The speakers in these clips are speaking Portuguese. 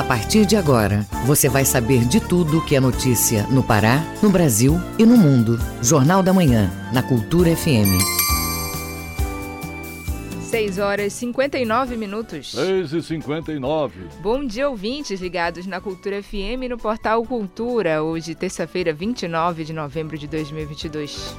A partir de agora, você vai saber de tudo que é notícia no Pará, no Brasil e no mundo. Jornal da Manhã, na Cultura FM. 6 horas e 59 minutos. 6 e 59. Bom dia, ouvintes ligados na Cultura FM no portal Cultura, hoje, terça-feira, 29 de novembro de 2022.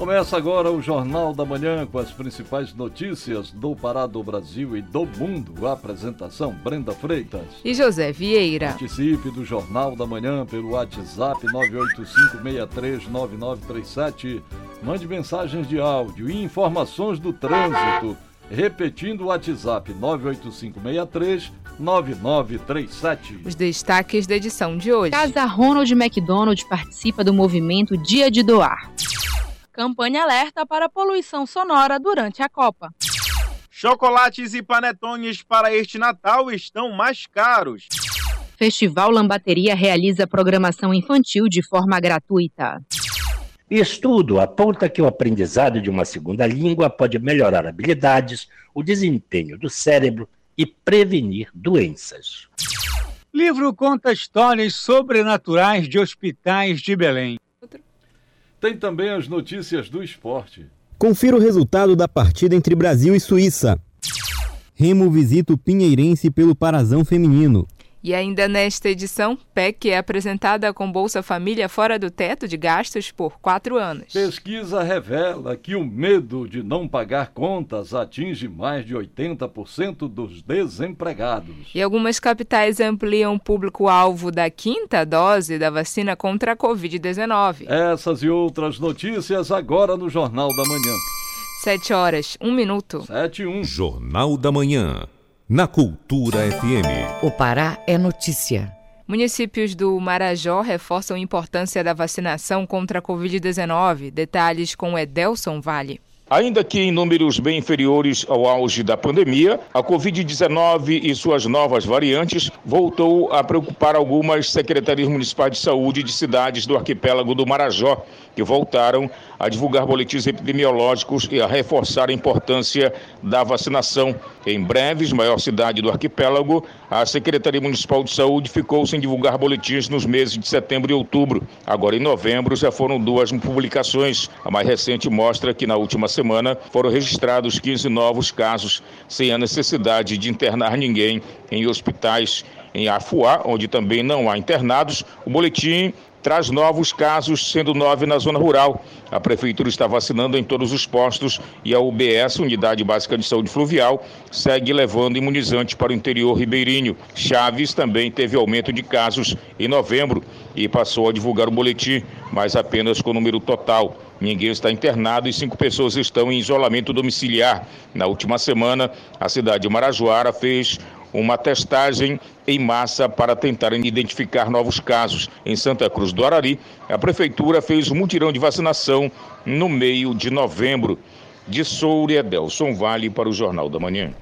Começa agora o Jornal da Manhã com as principais notícias do Pará, do Brasil e do mundo. A apresentação Brenda Freitas e José Vieira. Participe do Jornal da Manhã pelo WhatsApp 985639937. Mande mensagens de áudio e informações do trânsito. Repetindo o WhatsApp 98563 9937. Os destaques da edição de hoje. Casa Ronald McDonald participa do movimento Dia de Doar. Campanha alerta para poluição sonora durante a Copa. Chocolates e panetones para este Natal estão mais caros. Festival Lambateria realiza programação infantil de forma gratuita. Estudo aponta que o aprendizado de uma segunda língua pode melhorar habilidades, o desempenho do cérebro e prevenir doenças. Livro conta histórias sobrenaturais de hospitais de Belém. Tem também as notícias do esporte. Confira o resultado da partida entre Brasil e Suíça. Remo visita o Pinheirense pelo Parazão Feminino. E ainda nesta edição, PEC é apresentada com Bolsa Família fora do teto de gastos por quatro anos. Pesquisa revela que o medo de não pagar contas atinge mais de 80% dos desempregados. E algumas capitais ampliam o público-alvo da quinta dose da vacina contra a Covid-19. Essas e outras notícias agora no Jornal da Manhã. Sete horas, um minuto. Sete e um. Jornal da Manhã na Cultura FM. O Pará é notícia. Municípios do Marajó reforçam a importância da vacinação contra a Covid-19. Detalhes com Edelson Vale. Ainda que em números bem inferiores ao auge da pandemia, a Covid-19 e suas novas variantes voltou a preocupar algumas secretarias municipais de saúde de cidades do arquipélago do Marajó, que voltaram a divulgar boletins epidemiológicos e a reforçar a importância da vacinação. Em Breves, maior cidade do arquipélago, a Secretaria Municipal de Saúde ficou sem divulgar boletins nos meses de setembro e outubro. Agora, em novembro, já foram duas publicações. A mais recente mostra que na última semana foram registrados 15 novos casos, sem a necessidade de internar ninguém em hospitais. Em Afuá, onde também não há internados, o boletim traz novos casos, sendo nove na zona rural. A Prefeitura está vacinando em todos os postos e a UBS, Unidade Básica de Saúde Fluvial, segue levando imunizante para o interior ribeirinho. Chaves também teve aumento de casos em novembro e passou a divulgar o boletim, mas apenas com o número total. Ninguém está internado e cinco pessoas estão em isolamento domiciliar. Na última semana, a cidade de Marajoara fez uma testagem em massa para tentar identificar novos casos. Em Santa Cruz do Arari, a prefeitura fez um mutirão de vacinação no meio de novembro. De Soura, Delson Vale para o Jornal da Manhã.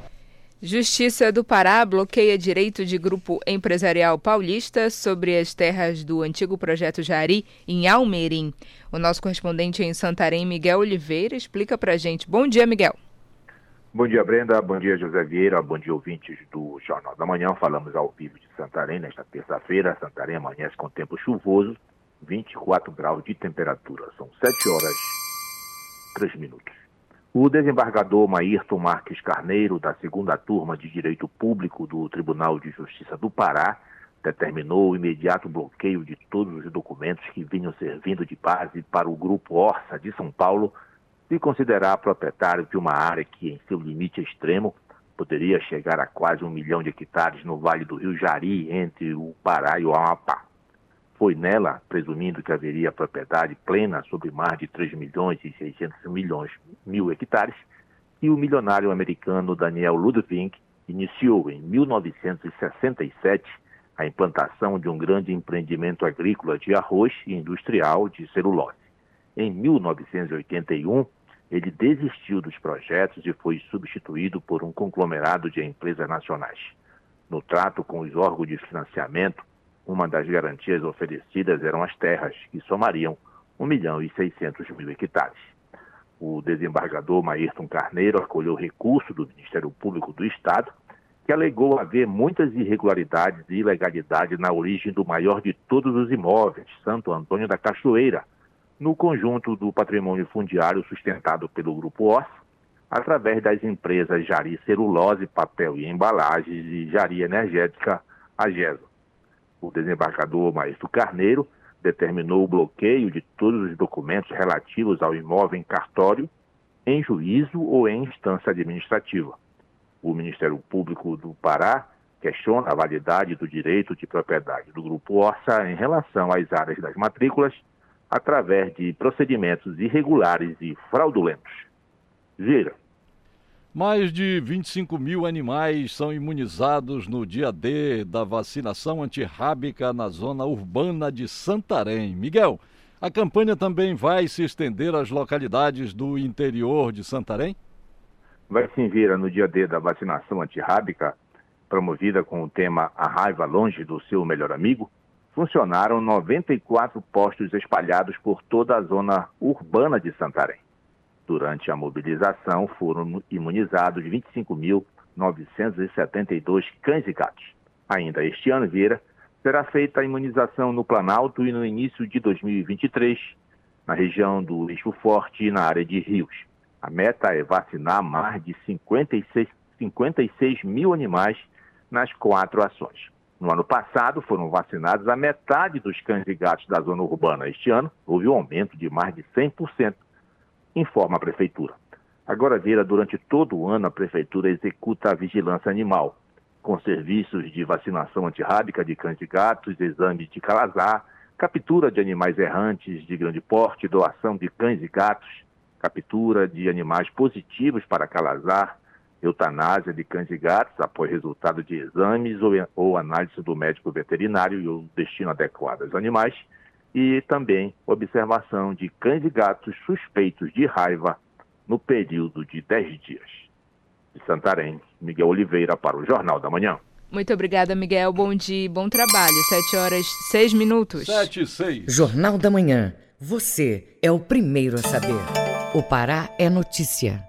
Justiça do Pará bloqueia direito de grupo empresarial paulista sobre as terras do antigo projeto Jari, em Almerim. O nosso correspondente em Santarém, Miguel Oliveira, explica para gente. Bom dia, Miguel. Bom dia, Brenda. Bom dia, José Vieira. Bom dia, ouvintes do Jornal da Manhã. Falamos ao vivo de Santarém nesta terça-feira. Santarém amanhece com tempo chuvoso, 24 graus de temperatura. São 7 horas 3 minutos. O desembargador Maírton Marques Carneiro, da segunda turma de Direito Público do Tribunal de Justiça do Pará, determinou o imediato bloqueio de todos os documentos que vinham servindo de base para o Grupo Orça de São Paulo se considerar proprietário de uma área que, em seu limite extremo, poderia chegar a quase um milhão de hectares no Vale do Rio Jari, entre o Pará e o Amapá. Foi nela, presumindo que haveria propriedade plena sobre mais de 3 milhões e 600 milhões mil hectares, que o milionário americano Daniel Ludwig iniciou em 1967 a implantação de um grande empreendimento agrícola de arroz e industrial de celulose. Em 1981, ele desistiu dos projetos e foi substituído por um conglomerado de empresas nacionais. No trato com os órgãos de financiamento, uma das garantias oferecidas eram as terras, que somariam 1 milhão e 600 mil hectares. O desembargador Maírton Carneiro acolheu recurso do Ministério Público do Estado, que alegou haver muitas irregularidades e ilegalidades na origem do maior de todos os imóveis, Santo Antônio da Cachoeira, no conjunto do patrimônio fundiário sustentado pelo Grupo OS, através das empresas Jari Celulose, Papel e Embalagens e Jari Energética, AGESO. O desembargador Maestro Carneiro determinou o bloqueio de todos os documentos relativos ao imóvel em cartório, em juízo ou em instância administrativa o Ministério Público do Pará questiona a validade do direito de propriedade do Grupo Orça em relação às áreas das matrículas através de procedimentos irregulares e fraudulentos. Gira. Mais de 25 mil animais são imunizados no dia D da vacinação antirrábica na zona urbana de Santarém. Miguel, a campanha também vai se estender às localidades do interior de Santarém? vai se envira no dia D da vacinação antirrábica, promovida com o tema A Raiva Longe do Seu Melhor Amigo, funcionaram 94 postos espalhados por toda a zona urbana de Santarém. Durante a mobilização foram imunizados 25.972 cães e gatos. Ainda este ano, Vieira, será feita a imunização no Planalto e no início de 2023, na região do Eixo Forte e na área de Rios. A meta é vacinar mais de 56, 56 mil animais nas quatro ações. No ano passado, foram vacinados a metade dos cães e gatos da zona urbana. Este ano, houve um aumento de mais de 100%, informa a Prefeitura. Agora, Vieira, durante todo o ano, a Prefeitura executa a vigilância animal, com serviços de vacinação antirrábica de cães e gatos, exames de calazar, captura de animais errantes de grande porte, doação de cães e gatos, captura de animais positivos para calazar, eutanásia de cães e gatos após resultado de exames ou, ou análise do médico veterinário e o destino adequado aos animais, e também observação de cães e gatos suspeitos de raiva no período de 10 dias. De Santarém, Miguel Oliveira para o Jornal da Manhã. Muito obrigada, Miguel. Bom dia e bom trabalho. 7 horas 6 minutos. 7 e 6. Jornal da Manhã. Você é o primeiro a saber. O Pará é notícia.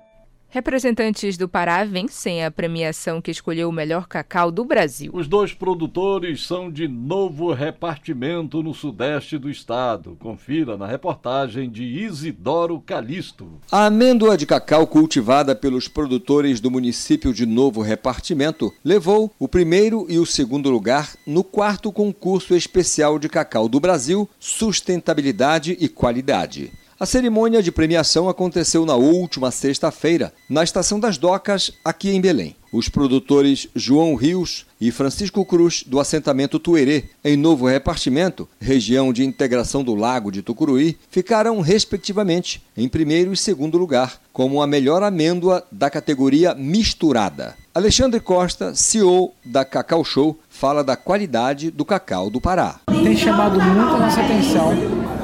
Representantes do Pará vencem a premiação que escolheu o melhor cacau do Brasil. Os dois produtores são de novo repartimento no sudeste do estado. Confira na reportagem de Isidoro Calisto. A amêndoa de cacau cultivada pelos produtores do município de Novo Repartimento levou o primeiro e o segundo lugar no quarto concurso especial de cacau do Brasil, Sustentabilidade e Qualidade. A cerimônia de premiação aconteceu na última sexta-feira, na Estação das Docas, aqui em Belém. Os produtores João Rios e Francisco Cruz, do assentamento Tuerê, em Novo Repartimento, região de integração do Lago de Tucuruí, ficaram, respectivamente, em primeiro e segundo lugar, como a melhor amêndoa da categoria misturada. Alexandre Costa, CEO da Cacau Show, fala da qualidade do cacau do Pará. Tem chamado muito a nossa atenção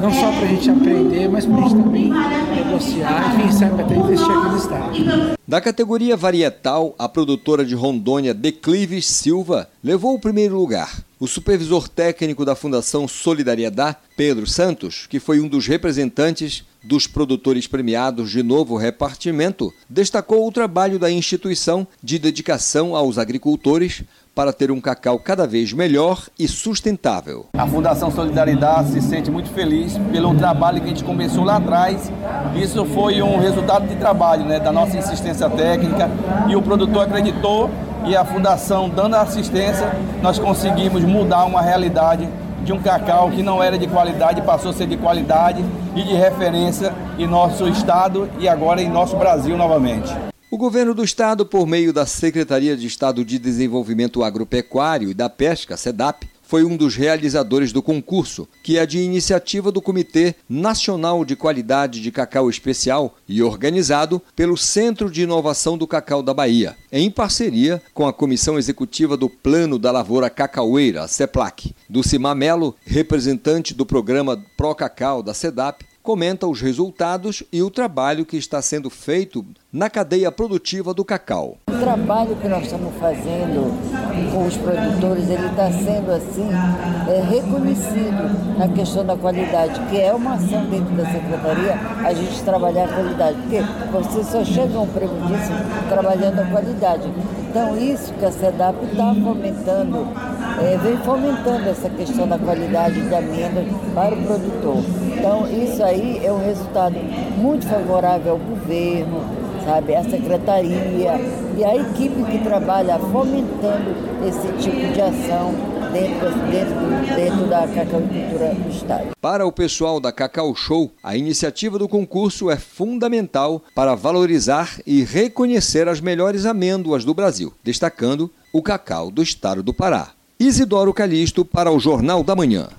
não só para a gente aprender, mas para a gente também negociar quem sabe até investir aqui no estado. Da categoria varietal, a produtora de Rondônia, Declives Silva, levou o primeiro lugar. O supervisor técnico da Fundação Solidariedade, Pedro Santos, que foi um dos representantes dos produtores premiados de novo repartimento, destacou o trabalho da instituição de dedicação aos agricultores para ter um cacau cada vez melhor e sustentável. A Fundação Solidariedade se sente muito feliz pelo trabalho que a gente começou lá atrás. Isso foi um resultado de trabalho, né, da nossa insistência técnica e o produtor acreditou e a fundação dando assistência, nós conseguimos mudar uma realidade de um cacau que não era de qualidade passou a ser de qualidade e de referência em nosso estado e agora em nosso Brasil novamente. O governo do estado, por meio da Secretaria de Estado de Desenvolvimento Agropecuário e da Pesca, SEDAP, foi um dos realizadores do concurso, que é de iniciativa do Comitê Nacional de Qualidade de Cacau Especial e organizado pelo Centro de Inovação do Cacau da Bahia, em parceria com a Comissão Executiva do Plano da Lavoura Cacaueira, CEPLAC. Do Cimamelo, representante do programa Pro Cacau da SEDAP, comenta os resultados e o trabalho que está sendo feito na cadeia produtiva do cacau. O trabalho que nós estamos fazendo com os produtores, ele está sendo assim é, reconhecido na questão da qualidade, que é uma ação dentro da secretaria a gente trabalhar a qualidade, porque você só chega a um prêmio disso trabalhando a qualidade. Então isso que a SEDAP está fomentando, é, vem fomentando essa questão da qualidade da amêndoa para o produtor. Então isso aí é um resultado muito favorável ao governo, sabe, a secretaria e a equipe que trabalha fomentando esse tipo de ação dentro, dentro, dentro da cacauicultura do Estado. Para o pessoal da Cacau Show, a iniciativa do concurso é fundamental para valorizar e reconhecer as melhores amêndoas do Brasil, destacando o cacau do estado do Pará. Isidoro Calixto para o Jornal da Manhã.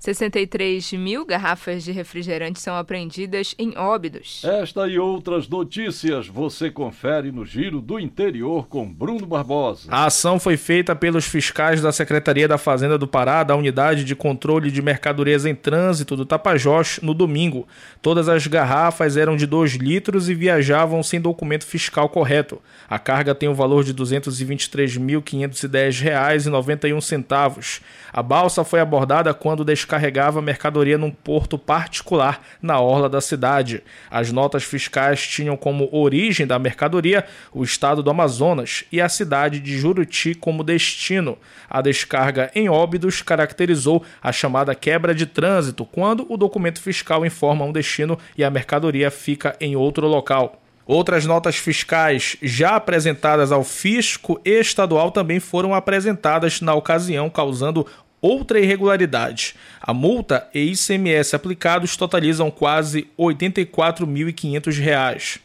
63 mil garrafas de refrigerante são apreendidas em Óbidos. Esta e outras notícias você confere no Giro do Interior com Bruno Barbosa. A ação foi feita pelos fiscais da Secretaria da Fazenda do Pará, da Unidade de Controle de Mercadorias em Trânsito do Tapajós, no domingo. Todas as garrafas eram de 2 litros e viajavam sem documento fiscal correto. A carga tem o um valor de R$ 223.510,91. A balsa foi abordada quando descarregava mercadoria num porto particular na orla da cidade. As notas fiscais tinham como origem da mercadoria o estado do Amazonas e a cidade de Juruti como destino. A descarga em Óbidos caracterizou a chamada quebra de trânsito, quando o documento fiscal informa um destino e a mercadoria fica em outro local. Outras notas fiscais já apresentadas ao fisco estadual também foram apresentadas na ocasião, causando outra irregularidade. A multa e ICMS aplicados totalizam quase R$ 84.500.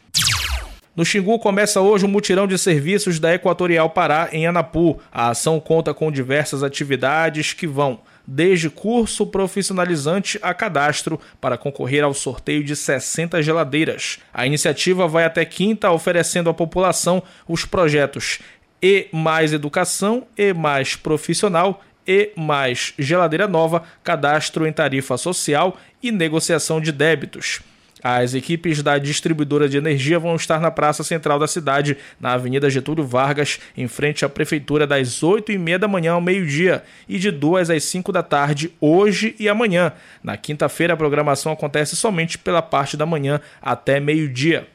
No Xingu começa hoje o um mutirão de serviços da Equatorial Pará em Anapu. A ação conta com diversas atividades que vão desde curso profissionalizante a cadastro para concorrer ao sorteio de 60 geladeiras. A iniciativa vai até quinta oferecendo à população os projetos E mais Educação, E mais Profissional e mais geladeira nova, cadastro em tarifa social e negociação de débitos. As equipes da distribuidora de energia vão estar na praça central da cidade, na Avenida Getúlio Vargas, em frente à prefeitura, das 8 e meia da manhã ao meio-dia e de 2 às 5 da tarde, hoje e amanhã. Na quinta-feira, a programação acontece somente pela parte da manhã até meio-dia.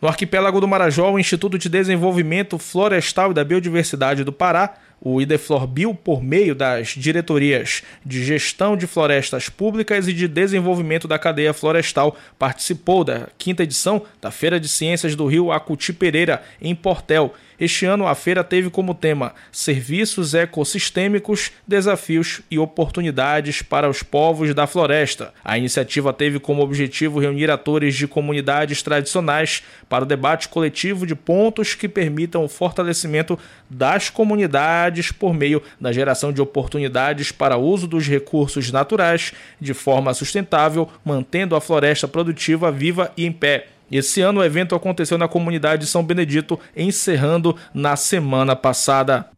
No arquipélago do Marajó, o Instituto de Desenvolvimento Florestal e da Biodiversidade do Pará o Ideflorbio, por meio das diretorias de gestão de florestas públicas e de desenvolvimento da cadeia florestal, participou da quinta edição da Feira de Ciências do Rio Acuti Pereira, em Portel. Este ano, a feira teve como tema Serviços Ecossistêmicos, Desafios e Oportunidades para os Povos da Floresta. A iniciativa teve como objetivo reunir atores de comunidades tradicionais para o debate coletivo de pontos que permitam o fortalecimento das comunidades por meio da geração de oportunidades para uso dos recursos naturais de forma sustentável, mantendo a floresta produtiva viva e em pé. Esse ano o evento aconteceu na comunidade de São Benedito, encerrando na semana passada.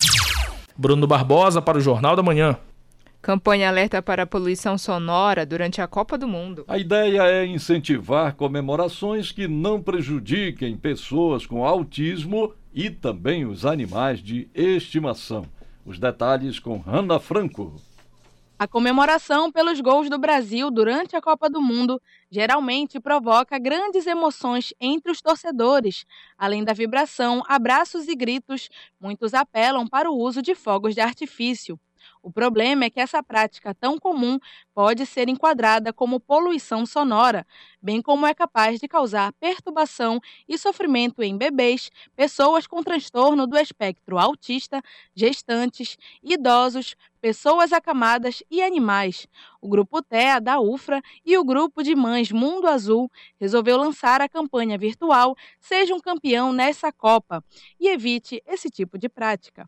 Bruno Barbosa para o Jornal da Manhã. Campanha alerta para a poluição sonora durante a Copa do Mundo. A ideia é incentivar comemorações que não prejudiquem pessoas com autismo e também os animais de estimação. Os detalhes com Hanna Franco. A comemoração pelos gols do Brasil durante a Copa do Mundo geralmente provoca grandes emoções entre os torcedores. Além da vibração, abraços e gritos, muitos apelam para o uso de fogos de artifício. O problema é que essa prática tão comum pode ser enquadrada como poluição sonora, bem como é capaz de causar perturbação e sofrimento em bebês, pessoas com transtorno do espectro autista, gestantes, idosos, pessoas acamadas e animais. O grupo TEA da UFRA e o grupo de mães Mundo Azul resolveu lançar a campanha virtual Seja um campeão nessa Copa e evite esse tipo de prática.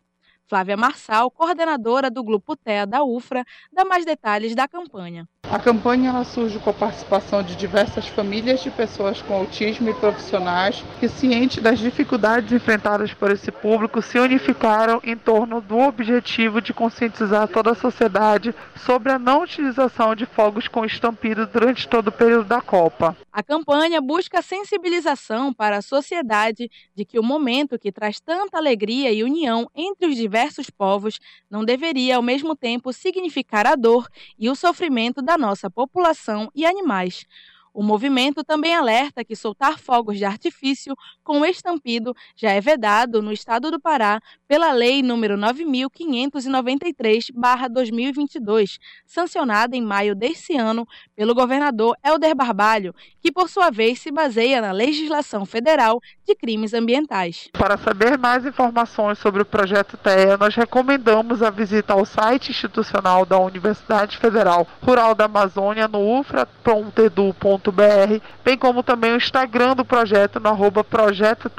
Flávia Marçal, coordenadora do Grupo TEA da UFRA, dá mais detalhes da campanha. A campanha surge com a participação de diversas famílias de pessoas com autismo e profissionais que, cientes das dificuldades enfrentadas por esse público, se unificaram em torno do objetivo de conscientizar toda a sociedade sobre a não utilização de fogos com estampido durante todo o período da Copa. A campanha busca sensibilização para a sociedade de que o momento que traz tanta alegria e união entre os diversos povos não deveria, ao mesmo tempo, significar a dor e o sofrimento da nossa população e animais. O movimento também alerta que soltar fogos de artifício com estampido já é vedado no estado do Pará pela Lei nº 9593/2022, sancionada em maio desse ano pelo governador Helder Barbalho, que por sua vez se baseia na legislação federal de crimes ambientais. Para saber mais informações sobre o projeto TEA, nós recomendamos a visita ao site institucional da Universidade Federal Rural da Amazônia no ufra.edu.br bem como também o Instagram do projeto no arroba Projeto.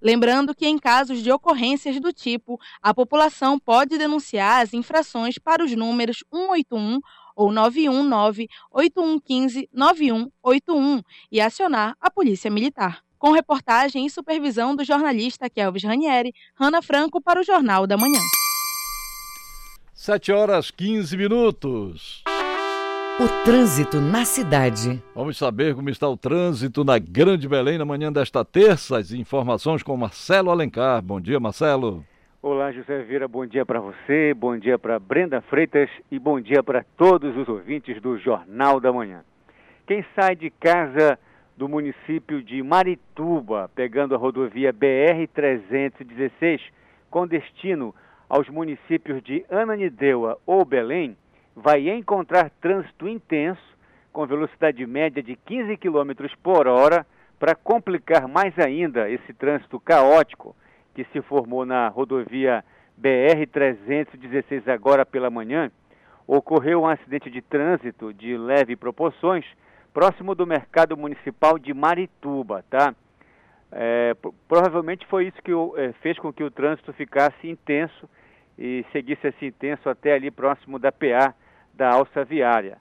Lembrando que, em casos de ocorrências do tipo, a população pode denunciar as infrações para os números 181 ou 919-8115-9181 e acionar a Polícia Militar. Com reportagem e supervisão do jornalista Kelvis Ranieri, Rana Franco para o Jornal da Manhã. 7 horas 15 minutos. O trânsito na cidade. Vamos saber como está o trânsito na Grande Belém na manhã desta terça. As informações com Marcelo Alencar. Bom dia, Marcelo. Olá, José Vieira. Bom dia para você, bom dia para Brenda Freitas e bom dia para todos os ouvintes do Jornal da Manhã. Quem sai de casa do município de Marituba, pegando a rodovia BR-316, com destino aos municípios de Ananindeua ou Belém, vai encontrar trânsito intenso, com velocidade média de 15 km por hora, para complicar mais ainda esse trânsito caótico que se formou na rodovia BR-316 agora pela manhã, ocorreu um acidente de trânsito de leve proporções próximo do mercado municipal de Marituba, tá? É, provavelmente foi isso que é, fez com que o trânsito ficasse intenso e seguisse assim intenso até ali próximo da PA da alça viária.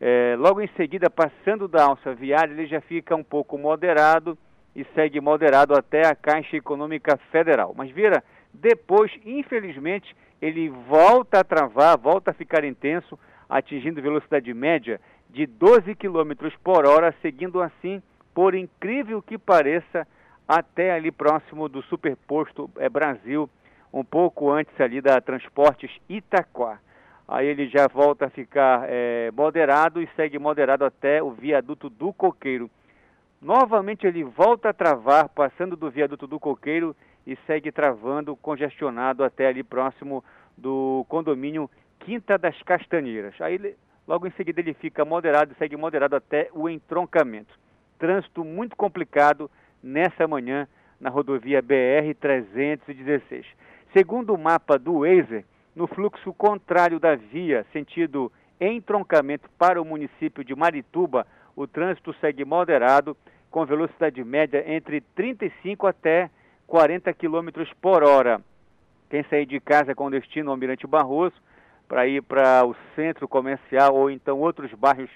É, logo em seguida, passando da alça viária, ele já fica um pouco moderado e segue moderado até a Caixa Econômica Federal. Mas vira, depois, infelizmente, ele volta a travar, volta a ficar intenso, atingindo velocidade média de 12 km por hora, seguindo assim, por incrível que pareça, até ali próximo do superposto é, Brasil, um pouco antes ali da Transportes Itaquá aí ele já volta a ficar é, moderado e segue moderado até o viaduto do Coqueiro. Novamente ele volta a travar, passando do viaduto do Coqueiro e segue travando, congestionado até ali próximo do condomínio Quinta das Castanheiras. Aí ele, logo em seguida ele fica moderado e segue moderado até o entroncamento. Trânsito muito complicado nessa manhã na rodovia BR 316. Segundo o mapa do Waze, no fluxo contrário da via, sentido entroncamento para o município de Marituba, o trânsito segue moderado, com velocidade média entre 35 até 40 km por hora. Quem sair de casa com destino ao Almirante Barroso, para ir para o centro comercial ou então outros bairros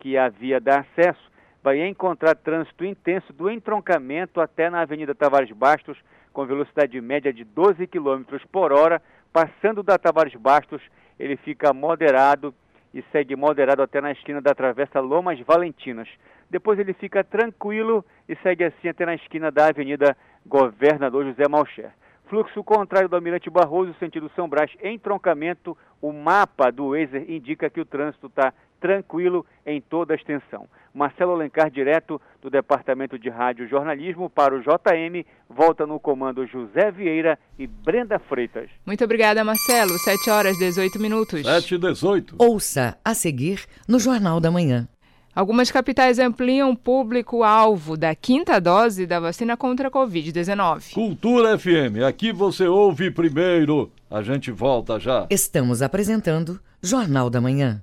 que a via dá acesso, vai encontrar trânsito intenso do entroncamento até na Avenida Tavares Bastos, com velocidade média de 12 km por hora, Passando da Tavares Bastos, ele fica moderado e segue moderado até na esquina da Travessa Lomas Valentinas. Depois ele fica tranquilo e segue assim até na esquina da Avenida Governador José Malcher. Fluxo contrário do Almirante Barroso, sentido São Brás, em troncamento. O mapa do Waze indica que o trânsito está tranquilo em toda a extensão. Marcelo Alencar, direto do Departamento de Rádio Jornalismo para o JM, volta no comando José Vieira e Brenda Freitas. Muito obrigada, Marcelo. 7 horas 18 minutos. 7 e 18. Ouça a seguir no Jornal da Manhã. Algumas capitais ampliam o público-alvo da quinta dose da vacina contra a Covid-19. Cultura FM, aqui você ouve primeiro. A gente volta já. Estamos apresentando Jornal da Manhã.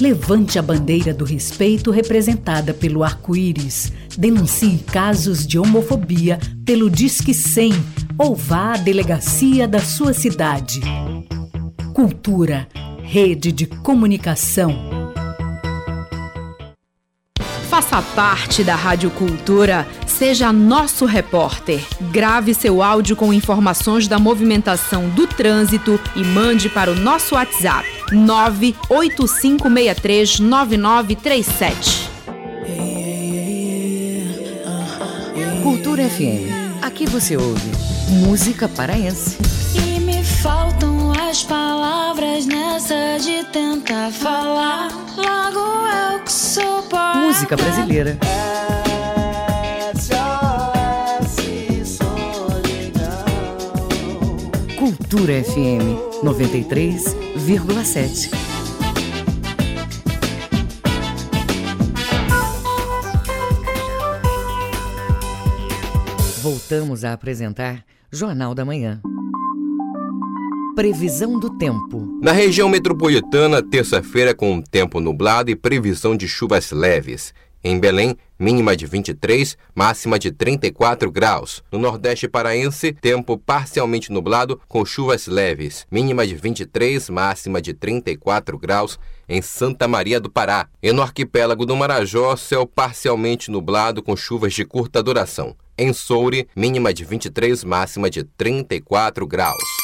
Levante a bandeira do respeito representada pelo arco-íris. Denuncie casos de homofobia pelo Disque 100 ou vá à delegacia da sua cidade. Cultura, rede de comunicação. Faça parte da Rádio Cultura, seja nosso repórter. Grave seu áudio com informações da movimentação do trânsito e mande para o nosso WhatsApp 985639937. Cultura FM. Aqui você ouve música paraense. Faltam as palavras nessa de tentar falar. Logo eu que sou poeta. Música brasileira. Cultura FM 93,7. Voltamos a apresentar Jornal da Manhã. Previsão do tempo. Na região metropolitana, terça-feira com tempo nublado e previsão de chuvas leves. Em Belém, mínima de 23, máxima de 34 graus. No Nordeste paraense, tempo parcialmente nublado com chuvas leves, mínima de 23, máxima de 34 graus. Em Santa Maria do Pará. E no arquipélago do Marajó, céu parcialmente nublado com chuvas de curta duração. Em Soure, mínima de 23, máxima de 34 graus.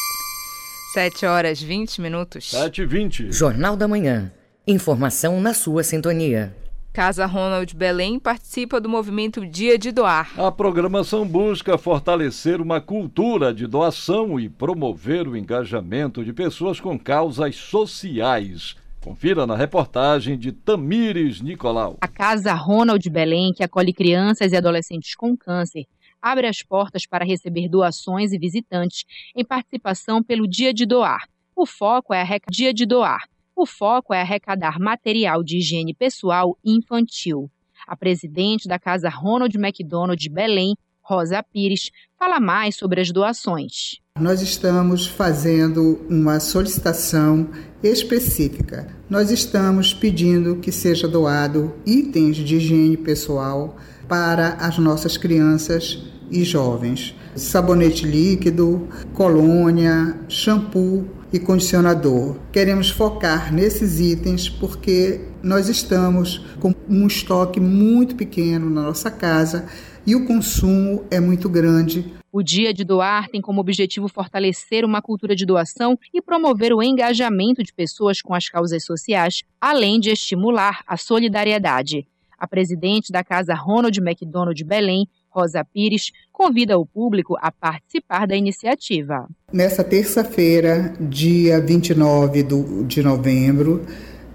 7 horas 20 minutos. 7 e 20. Jornal da Manhã. Informação na sua sintonia. Casa Ronald Belém participa do movimento Dia de Doar. A programação busca fortalecer uma cultura de doação e promover o engajamento de pessoas com causas sociais. Confira na reportagem de Tamires Nicolau. A Casa Ronald Belém, que acolhe crianças e adolescentes com câncer, abre as portas para receber doações e visitantes em participação pelo Dia de Doar. O foco é arrecadar Dia de Doar. O foco é arrecadar material de higiene pessoal infantil. A presidente da Casa Ronald McDonald de Belém, Rosa Pires, fala mais sobre as doações. Nós estamos fazendo uma solicitação específica. Nós estamos pedindo que seja doado itens de higiene pessoal para as nossas crianças e jovens. Sabonete líquido, colônia, shampoo e condicionador. Queremos focar nesses itens porque nós estamos com um estoque muito pequeno na nossa casa e o consumo é muito grande. O Dia de Doar tem como objetivo fortalecer uma cultura de doação e promover o engajamento de pessoas com as causas sociais, além de estimular a solidariedade. A presidente da Casa Ronald McDonald de Belém, Rosa Pires, convida o público a participar da iniciativa. Nessa terça-feira, dia 29 do, de novembro,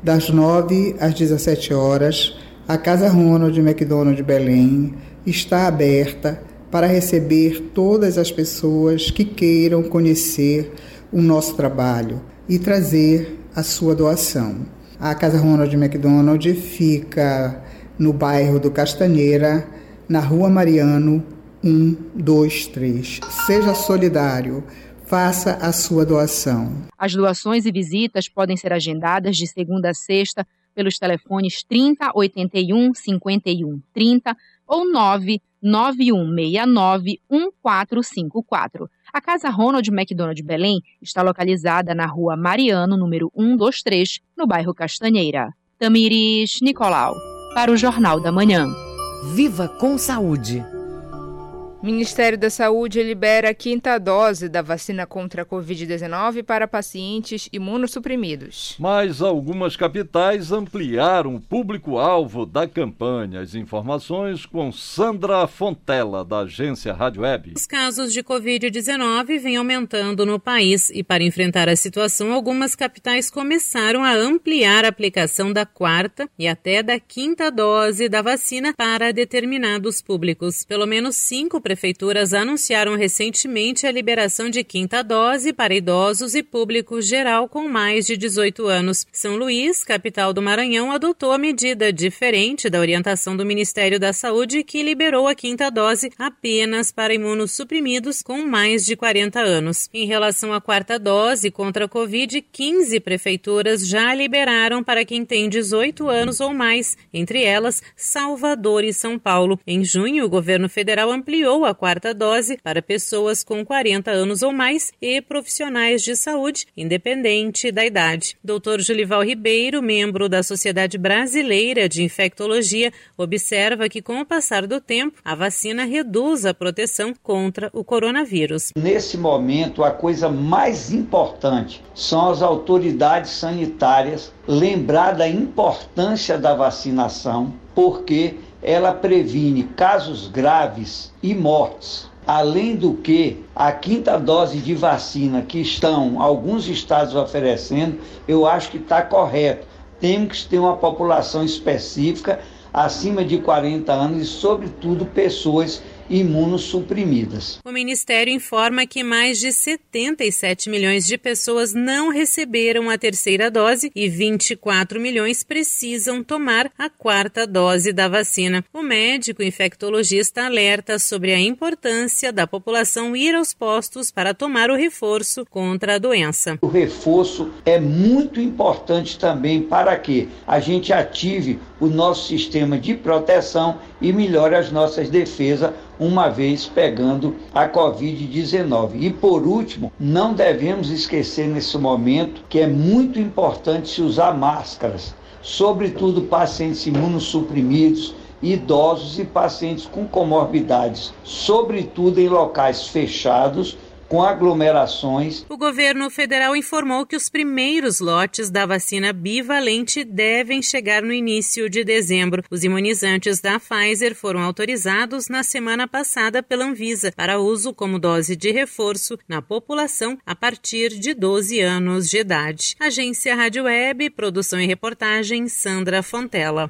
das 9 às 17 horas, a Casa Ronald McDonald de Belém está aberta para receber todas as pessoas que queiram conhecer o nosso trabalho e trazer a sua doação. A Casa Ronald McDonald fica no bairro do Castanheira, na Rua Mariano 123. Seja solidário. Faça a sua doação. As doações e visitas podem ser agendadas de segunda a sexta pelos telefones 30 81 51 30 ou 99169 1454. A Casa Ronald McDonald Belém está localizada na Rua Mariano, número 123, no bairro Castanheira. Tamires Nicolau, para o Jornal da Manhã. Viva com saúde! Ministério da Saúde libera a quinta dose da vacina contra a Covid-19 para pacientes imunossuprimidos. Mas algumas capitais ampliaram o público-alvo da campanha. As informações com Sandra Fontela, da agência Rádio Web. Os casos de Covid-19 vêm aumentando no país e, para enfrentar a situação, algumas capitais começaram a ampliar a aplicação da quarta e até da quinta dose da vacina para determinados públicos. Pelo menos cinco prefeituras anunciaram recentemente a liberação de quinta dose para idosos e público geral com mais de 18 anos. São Luís, capital do Maranhão, adotou a medida diferente da orientação do Ministério da Saúde, que liberou a quinta dose apenas para imunossuprimidos com mais de 40 anos. Em relação à quarta dose contra a Covid, 15 prefeituras já liberaram para quem tem 18 anos ou mais, entre elas Salvador e São Paulo. Em junho, o governo federal ampliou a quarta dose para pessoas com 40 anos ou mais e profissionais de saúde, independente da idade. Dr. Julival Ribeiro, membro da Sociedade Brasileira de Infectologia, observa que com o passar do tempo, a vacina reduz a proteção contra o coronavírus. Nesse momento, a coisa mais importante são as autoridades sanitárias lembrar da importância da vacinação, porque ela previne casos graves e mortes. Além do que, a quinta dose de vacina que estão alguns estados oferecendo, eu acho que está correto. Temos que ter uma população específica acima de 40 anos e, sobretudo, pessoas imunossuprimidas. O Ministério informa que mais de 77 milhões de pessoas não receberam a terceira dose e 24 milhões precisam tomar a quarta dose da vacina. O médico infectologista alerta sobre a importância da população ir aos postos para tomar o reforço contra a doença. O reforço é muito importante também para que a gente ative o nosso sistema de proteção e melhore as nossas defesas uma vez pegando a Covid-19. E por último, não devemos esquecer nesse momento que é muito importante se usar máscaras, sobretudo pacientes imunossuprimidos, idosos e pacientes com comorbidades, sobretudo em locais fechados com aglomerações. O governo federal informou que os primeiros lotes da vacina bivalente devem chegar no início de dezembro. Os imunizantes da Pfizer foram autorizados na semana passada pela Anvisa para uso como dose de reforço na população a partir de 12 anos de idade. Agência Rádio Web, produção e reportagem Sandra Fontela.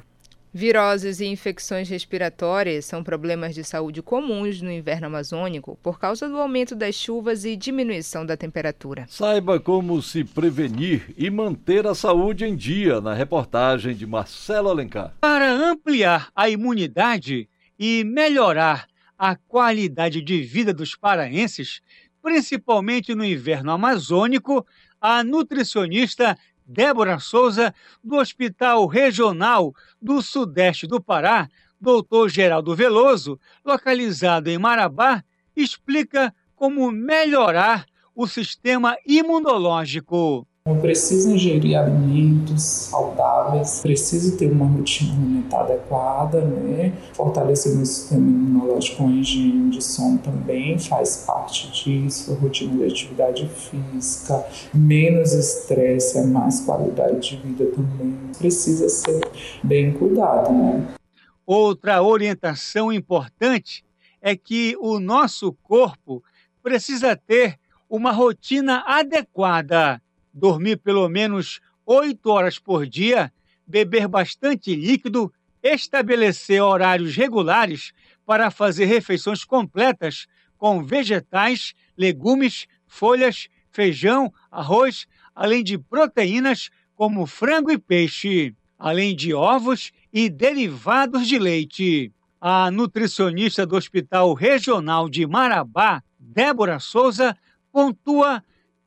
Viroses e infecções respiratórias são problemas de saúde comuns no inverno amazônico por causa do aumento das chuvas e diminuição da temperatura. Saiba como se prevenir e manter a saúde em dia na reportagem de Marcelo Alencar. Para ampliar a imunidade e melhorar a qualidade de vida dos paraenses, principalmente no inverno amazônico, a nutricionista Débora Souza, do Hospital Regional do Sudeste do Pará, doutor Geraldo Veloso, localizado em Marabá, explica como melhorar o sistema imunológico. Eu preciso ingerir alimentos saudáveis, preciso ter uma rotina alimentar adequada, né? Fortalecer meu sistema imunológico com higiene de sono também faz parte disso, rotina de atividade física, menos estresse, é mais qualidade de vida também. Precisa ser bem cuidado, né? Outra orientação importante é que o nosso corpo precisa ter uma rotina adequada dormir pelo menos 8 horas por dia, beber bastante líquido, estabelecer horários regulares para fazer refeições completas com vegetais, legumes, folhas, feijão, arroz, além de proteínas como frango e peixe, além de ovos e derivados de leite. A nutricionista do Hospital Regional de Marabá, Débora Souza, pontua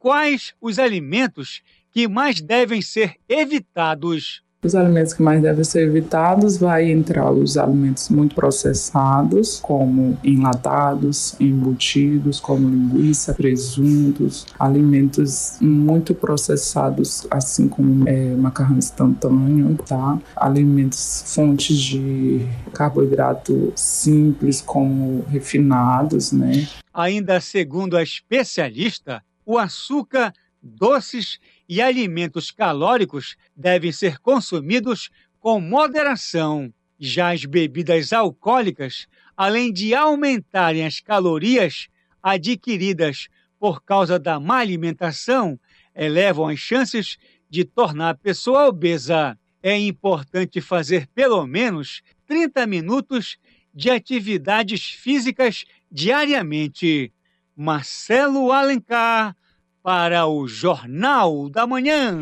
quais os alimentos que mais devem ser evitados. Os alimentos que mais devem ser evitados vai entrar os alimentos muito processados, como enlatados, embutidos, como linguiça, presuntos, alimentos muito processados, assim como é, macarrão instantâneo, tá? Alimentos fontes de carboidrato simples, como refinados, né? Ainda segundo a especialista, o açúcar, doces e alimentos calóricos devem ser consumidos com moderação. Já as bebidas alcoólicas, além de aumentarem as calorias adquiridas por causa da má alimentação, elevam as chances de tornar a pessoa obesa. É importante fazer pelo menos 30 minutos de atividades físicas diariamente. Marcelo Alencar para o Jornal da Manhã.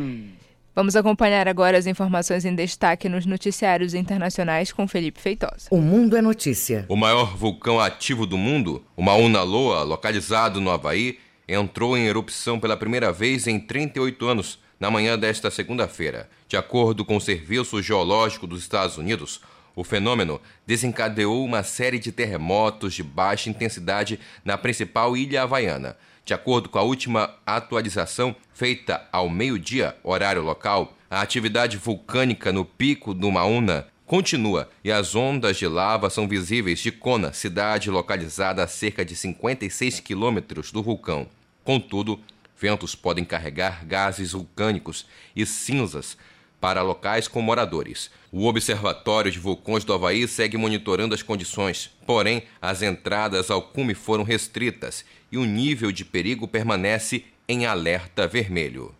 Vamos acompanhar agora as informações em destaque nos noticiários internacionais com Felipe Feitosa. O Mundo é Notícia. O maior vulcão ativo do mundo, o Mauna Loa, localizado no Havaí, entrou em erupção pela primeira vez em 38 anos, na manhã desta segunda-feira. De acordo com o Serviço Geológico dos Estados Unidos, o fenômeno desencadeou uma série de terremotos de baixa intensidade na principal ilha havaiana. De acordo com a última atualização feita ao meio-dia, horário local, a atividade vulcânica no pico do Mauna continua e as ondas de lava são visíveis de Kona, cidade localizada a cerca de 56 quilômetros do vulcão. Contudo, ventos podem carregar gases vulcânicos e cinzas para locais com moradores. O Observatório de Vulcões do Havaí segue monitorando as condições, porém, as entradas ao cume foram restritas e o nível de perigo permanece em alerta vermelho.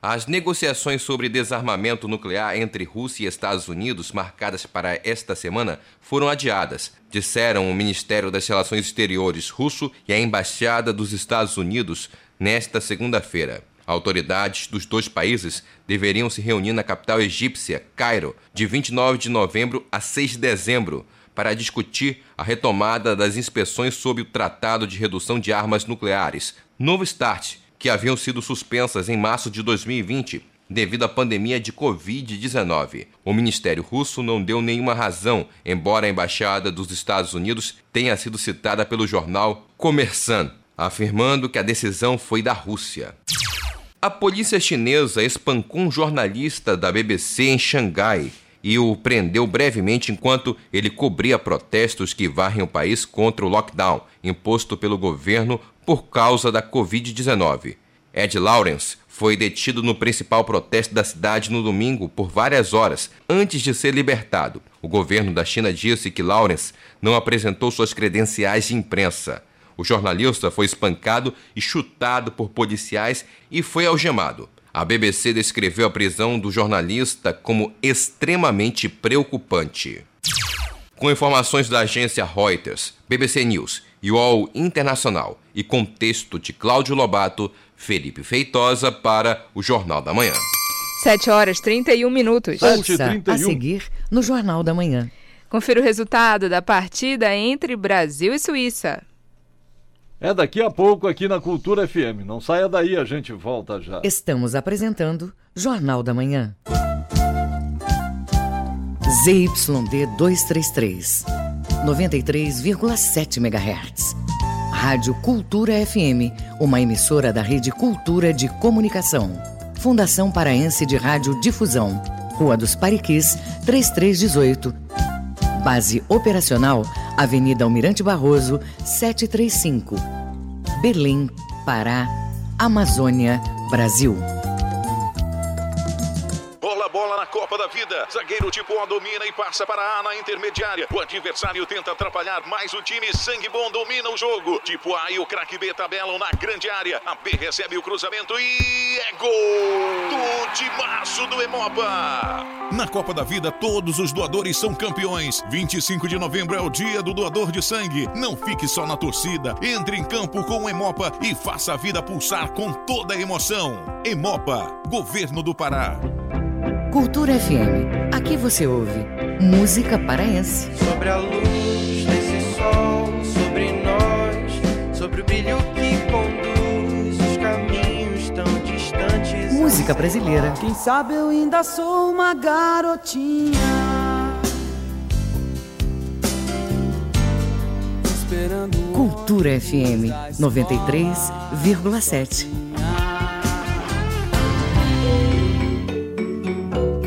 As negociações sobre desarmamento nuclear entre Rússia e Estados Unidos, marcadas para esta semana, foram adiadas, disseram o Ministério das Relações Exteriores russo e a Embaixada dos Estados Unidos nesta segunda-feira. Autoridades dos dois países deveriam se reunir na capital egípcia, Cairo, de 29 de novembro a 6 de dezembro, para discutir a retomada das inspeções sob o Tratado de Redução de Armas Nucleares, Novo START, que haviam sido suspensas em março de 2020 devido à pandemia de Covid-19. O Ministério Russo não deu nenhuma razão, embora a embaixada dos Estados Unidos tenha sido citada pelo jornal Commerçant, afirmando que a decisão foi da Rússia. A polícia chinesa espancou um jornalista da BBC em Xangai e o prendeu brevemente enquanto ele cobria protestos que varrem o país contra o lockdown imposto pelo governo por causa da Covid-19. Ed Lawrence foi detido no principal protesto da cidade no domingo por várias horas antes de ser libertado. O governo da China disse que Lawrence não apresentou suas credenciais de imprensa. O jornalista foi espancado e chutado por policiais e foi algemado. A BBC descreveu a prisão do jornalista como extremamente preocupante. Com informações da agência Reuters, BBC News e UOL Internacional e contexto de Cláudio Lobato, Felipe Feitosa para o Jornal da Manhã. 7 horas 31 minutos. Ouça a seguir no Jornal da Manhã. Confira o resultado da partida entre Brasil e Suíça. É daqui a pouco aqui na Cultura FM. Não saia daí, a gente volta já. Estamos apresentando Jornal da Manhã. ZYD 233, 93,7 MHz. Rádio Cultura FM, uma emissora da Rede Cultura de Comunicação. Fundação Paraense de Rádio Difusão. Rua dos Pariquis, 3318. Base operacional, Avenida Almirante Barroso, 735. Belém, Pará, Amazônia, Brasil. Na Copa da Vida. Zagueiro tipo A domina e passa para A na intermediária. O adversário tenta atrapalhar, mas o time sangue bom domina o jogo. Tipo A e o craque B tabelam na grande área. A B recebe o cruzamento e é gol do timaço do Emopa. Na Copa da Vida, todos os doadores são campeões. 25 de novembro é o dia do doador de sangue. Não fique só na torcida. Entre em campo com o Emopa e faça a vida pulsar com toda a emoção. Emopa, Governo do Pará. Cultura FM. Aqui você ouve música paraense. Sobre a luz desse sol, sobre nós, sobre o brilho que conduz os caminhos tão distantes. Música música brasileira. Quem sabe eu ainda sou uma garotinha. Cultura FM 93,7.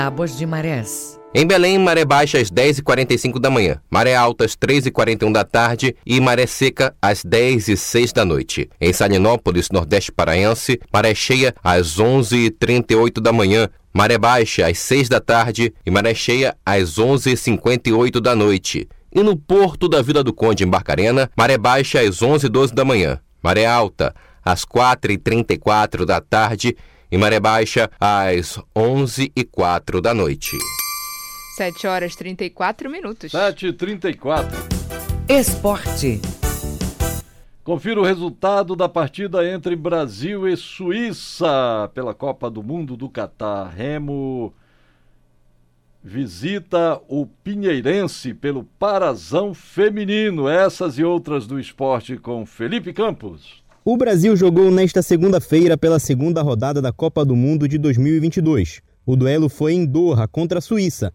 Tábuas de Marés. Em Belém, maré baixa às 10h45 da manhã, maré alta às 3h41 da tarde e maré seca às 10h06 da noite. Em Salinópolis, Nordeste Paraense, maré cheia às 11h38 da manhã, maré baixa às 6 da tarde e maré cheia às 11h58 da noite. E no Porto da Vila do Conde, em Barcarena, maré baixa às 11h12 da manhã, maré alta às 4h34 da tarde e maré baixa às 11h04 da noite. 7 horas 34 minutos. 7h34. Esporte. Confira o resultado da partida entre Brasil e Suíça pela Copa do Mundo do Catar. Remo visita o Pinheirense pelo Parazão Feminino. Essas e outras do esporte com Felipe Campos. O Brasil jogou nesta segunda-feira pela segunda rodada da Copa do Mundo de 2022. O duelo foi em Doha contra a Suíça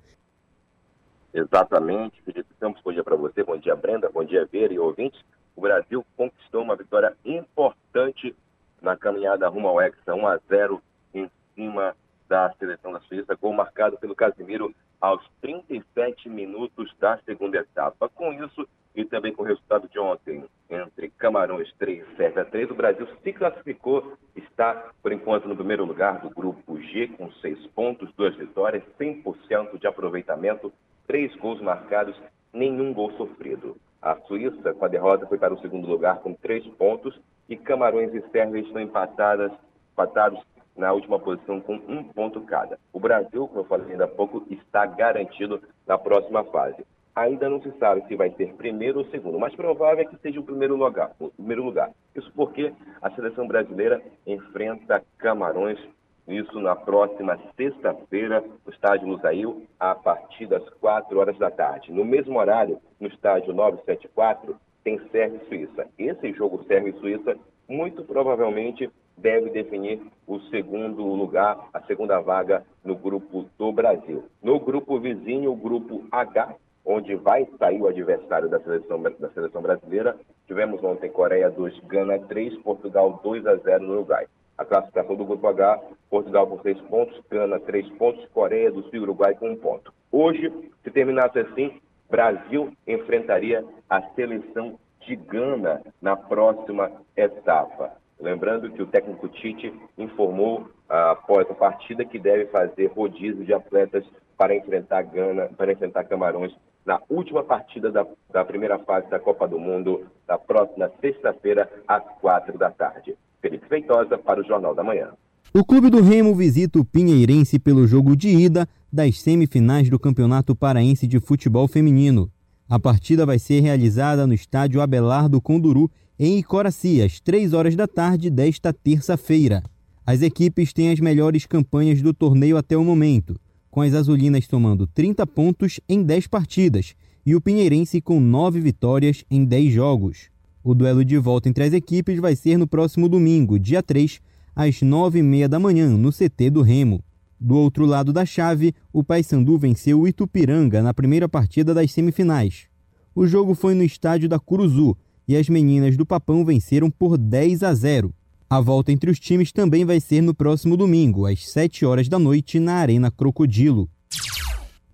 Exatamente, Felipe Campos, bom dia para você, bom dia Brenda, bom dia Vera e ouvintes. O Brasil conquistou uma vitória importante na caminhada rumo ao Hexa, 1 a 0 em cima da seleção da Suíça, gol marcado pelo Casimiro aos 37 minutos da segunda etapa. Com isso, e também com o resultado de ontem, entre Camarões 3 e Sérvia 3, o Brasil se classificou, está, por enquanto, no primeiro lugar do grupo G, com seis pontos, duas vitórias, 100% de aproveitamento três gols marcados, nenhum gol sofrido. A Suíça, com a derrota, foi para o segundo lugar com três pontos e Camarões e Sérvia estão empatadas, empatados na última posição com um ponto cada. O Brasil, como eu falei ainda há pouco, está garantido na próxima fase. Ainda não se sabe se vai ser primeiro ou segundo, mas provável é que seja o primeiro lugar. O primeiro lugar. Isso porque a seleção brasileira enfrenta Camarões isso na próxima sexta-feira, no estádio Lusail, a partir das 4 horas da tarde. No mesmo horário, no estádio 974, tem Sérvia Suíça. Esse jogo Sérvia Suíça, muito provavelmente, deve definir o segundo lugar, a segunda vaga no grupo do Brasil. No grupo vizinho, o grupo H, onde vai sair o adversário da seleção, da seleção brasileira, tivemos ontem Coreia 2, Gana 3, Portugal 2 a 0 no Uruguai. A classificação do grupo H, Portugal com seis pontos, Gana três pontos, Coreia do Sul e Uruguai com um ponto. Hoje, se terminasse assim, Brasil enfrentaria a seleção de Gana na próxima etapa. Lembrando que o técnico Tite informou ah, após a partida que deve fazer rodízio de atletas para enfrentar Gana, para enfrentar Camarões na última partida da, da primeira fase da Copa do Mundo, na próxima sexta-feira, às quatro da tarde. Felipe Feitosa para o Jornal da Manhã. O Clube do Remo visita o Pinheirense pelo jogo de ida das semifinais do Campeonato Paraense de Futebol Feminino. A partida vai ser realizada no estádio Abelardo Conduru, em Icoraci, às 3 horas da tarde desta terça-feira. As equipes têm as melhores campanhas do torneio até o momento, com as azulinas somando 30 pontos em 10 partidas e o Pinheirense com 9 vitórias em 10 jogos. O duelo de volta entre as equipes vai ser no próximo domingo, dia 3, às 9h30 da manhã, no CT do Remo. Do outro lado da chave, o Paysandu venceu o Itupiranga na primeira partida das semifinais. O jogo foi no estádio da Curuzu e as meninas do Papão venceram por 10 a 0. A volta entre os times também vai ser no próximo domingo, às 7 horas da noite, na Arena Crocodilo.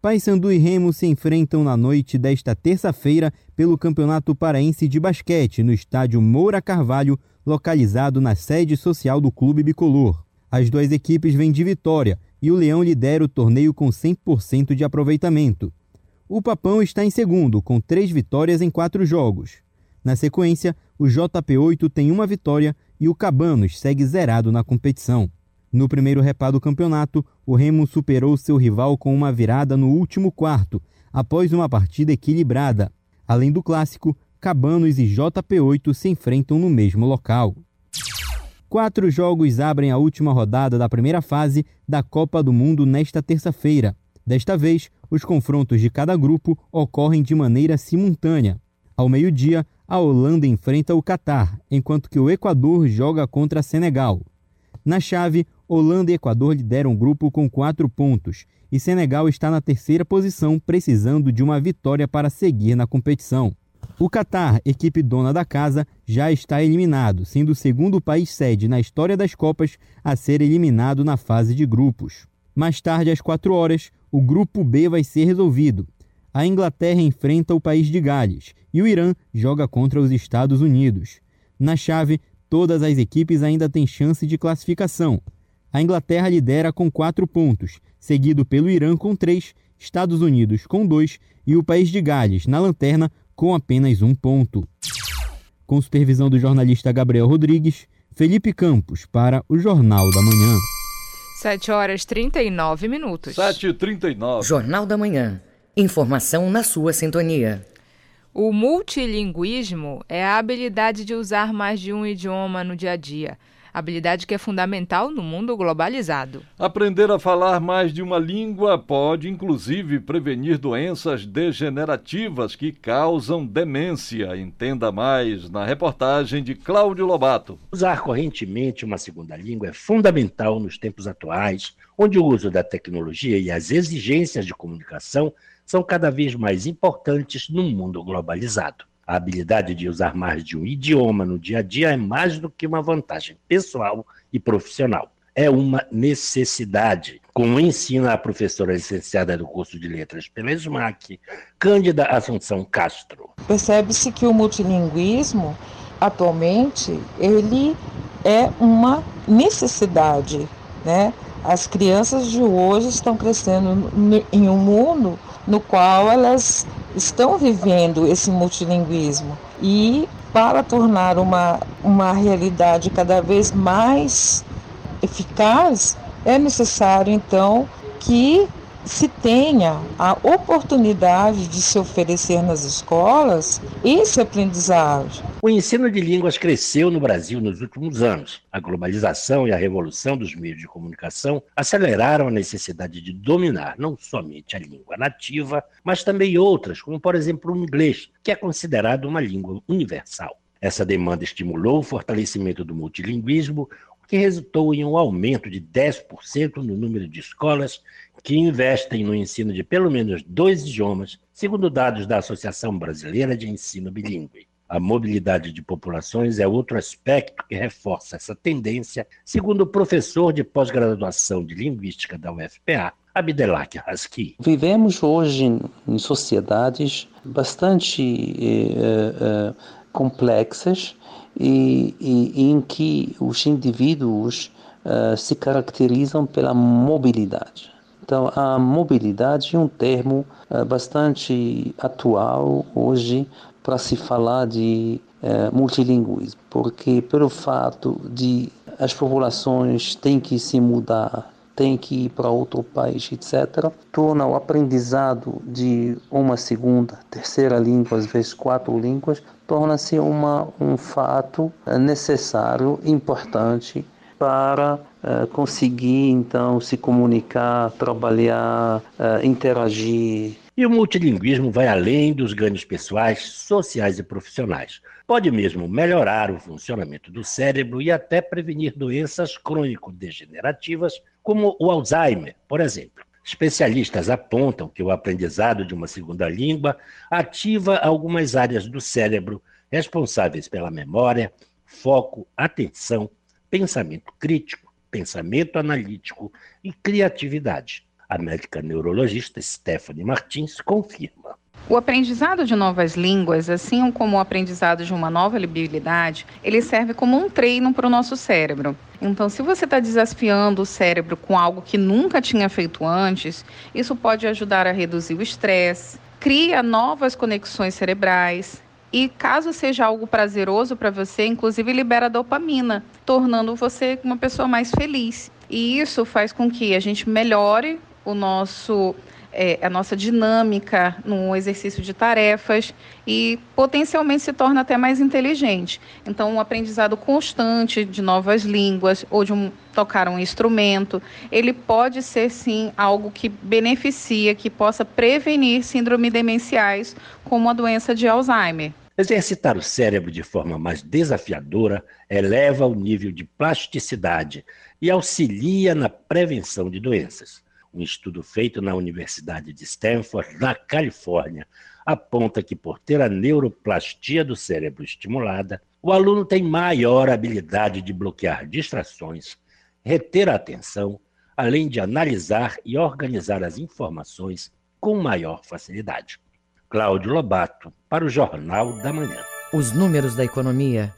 Paysandu e Remo se enfrentam na noite desta terça-feira pelo Campeonato Paraense de Basquete no estádio Moura Carvalho, localizado na sede social do Clube Bicolor. As duas equipes vêm de vitória e o Leão lidera o torneio com 100% de aproveitamento. O Papão está em segundo, com três vitórias em quatro jogos. Na sequência, o JP8 tem uma vitória e o Cabanos segue zerado na competição. No primeiro repá do campeonato, o Remo superou seu rival com uma virada no último quarto, após uma partida equilibrada. Além do clássico, Cabanos e JP8 se enfrentam no mesmo local. Quatro jogos abrem a última rodada da primeira fase da Copa do Mundo nesta terça-feira. Desta vez, os confrontos de cada grupo ocorrem de maneira simultânea. Ao meio-dia, a Holanda enfrenta o Catar, enquanto que o Equador joga contra Senegal. Na chave, Holanda e Equador lideram o grupo com quatro pontos, e Senegal está na terceira posição, precisando de uma vitória para seguir na competição. O Catar, equipe dona da casa, já está eliminado, sendo o segundo país sede na história das Copas a ser eliminado na fase de grupos. Mais tarde, às 4 horas, o grupo B vai ser resolvido a Inglaterra enfrenta o país de Gales e o Irã joga contra os Estados Unidos. Na chave, todas as equipes ainda têm chance de classificação. A Inglaterra lidera com quatro pontos, seguido pelo Irã com três, Estados Unidos com dois e o país de Gales, na lanterna, com apenas um ponto. Com supervisão do jornalista Gabriel Rodrigues, Felipe Campos para o Jornal da Manhã. 7 horas 39 minutos. 7h39. Jornal da Manhã. Informação na sua sintonia. O multilinguismo é a habilidade de usar mais de um idioma no dia a dia. Habilidade que é fundamental no mundo globalizado. Aprender a falar mais de uma língua pode, inclusive, prevenir doenças degenerativas que causam demência. Entenda mais na reportagem de Cláudio Lobato. Usar correntemente uma segunda língua é fundamental nos tempos atuais, onde o uso da tecnologia e as exigências de comunicação são cada vez mais importantes no mundo globalizado. A habilidade de usar mais de um idioma no dia a dia é mais do que uma vantagem pessoal e profissional. É uma necessidade. Como ensina a professora licenciada do curso de letras pela SMAC, Cândida Assunção Castro. Percebe-se que o multilinguismo, atualmente, ele é uma necessidade, né? As crianças de hoje estão crescendo em um mundo no qual elas estão vivendo esse multilinguismo. E para tornar uma, uma realidade cada vez mais eficaz, é necessário então que se tenha a oportunidade de se oferecer nas escolas esse aprendizado. O ensino de línguas cresceu no Brasil nos últimos anos. A globalização e a revolução dos meios de comunicação aceleraram a necessidade de dominar não somente a língua nativa, mas também outras, como por exemplo o inglês, que é considerado uma língua universal. Essa demanda estimulou o fortalecimento do multilinguismo, o que resultou em um aumento de 10% no número de escolas que investem no ensino de pelo menos dois idiomas, segundo dados da Associação Brasileira de Ensino Bilíngue. A mobilidade de populações é outro aspecto que reforça essa tendência, segundo o professor de pós-graduação de Linguística da UFPA, Abdelak Haski. Vivemos hoje em sociedades bastante eh, eh, complexas e, e, em que os indivíduos eh, se caracterizam pela mobilidade. Então, a mobilidade é um termo bastante atual hoje para se falar de uh, multilinguismo, porque pelo fato de as populações têm que se mudar, têm que ir para outro país, etc., torna o aprendizado de uma segunda, terceira língua, às vezes quatro línguas, torna-se um fato eh, necessário, importante para uh, conseguir então se comunicar, trabalhar, uh, interagir. E o multilinguismo vai além dos ganhos pessoais, sociais e profissionais. Pode mesmo melhorar o funcionamento do cérebro e até prevenir doenças crônico-degenerativas, como o Alzheimer, por exemplo. Especialistas apontam que o aprendizado de uma segunda língua ativa algumas áreas do cérebro responsáveis pela memória, foco, atenção, pensamento crítico, pensamento analítico e criatividade. A médica neurologista Stephanie Martins confirma. O aprendizado de novas línguas, assim como o aprendizado de uma nova habilidade, ele serve como um treino para o nosso cérebro. Então, se você está desafiando o cérebro com algo que nunca tinha feito antes, isso pode ajudar a reduzir o estresse, cria novas conexões cerebrais, E caso seja algo prazeroso para você, inclusive libera dopamina, tornando você uma pessoa mais feliz. E isso faz com que a gente melhore o nosso é, a nossa dinâmica no exercício de tarefas e potencialmente se torna até mais inteligente. Então, um aprendizado constante de novas línguas ou de um, tocar um instrumento, ele pode ser sim algo que beneficia, que possa prevenir síndromes demenciais, como a doença de Alzheimer. Exercitar o cérebro de forma mais desafiadora eleva o nível de plasticidade e auxilia na prevenção de doenças. Um estudo feito na Universidade de Stanford, na Califórnia, aponta que, por ter a neuroplastia do cérebro estimulada, o aluno tem maior habilidade de bloquear distrações, reter a atenção, além de analisar e organizar as informações com maior facilidade. Cláudio Lobato, para o Jornal da Manhã. Os números da economia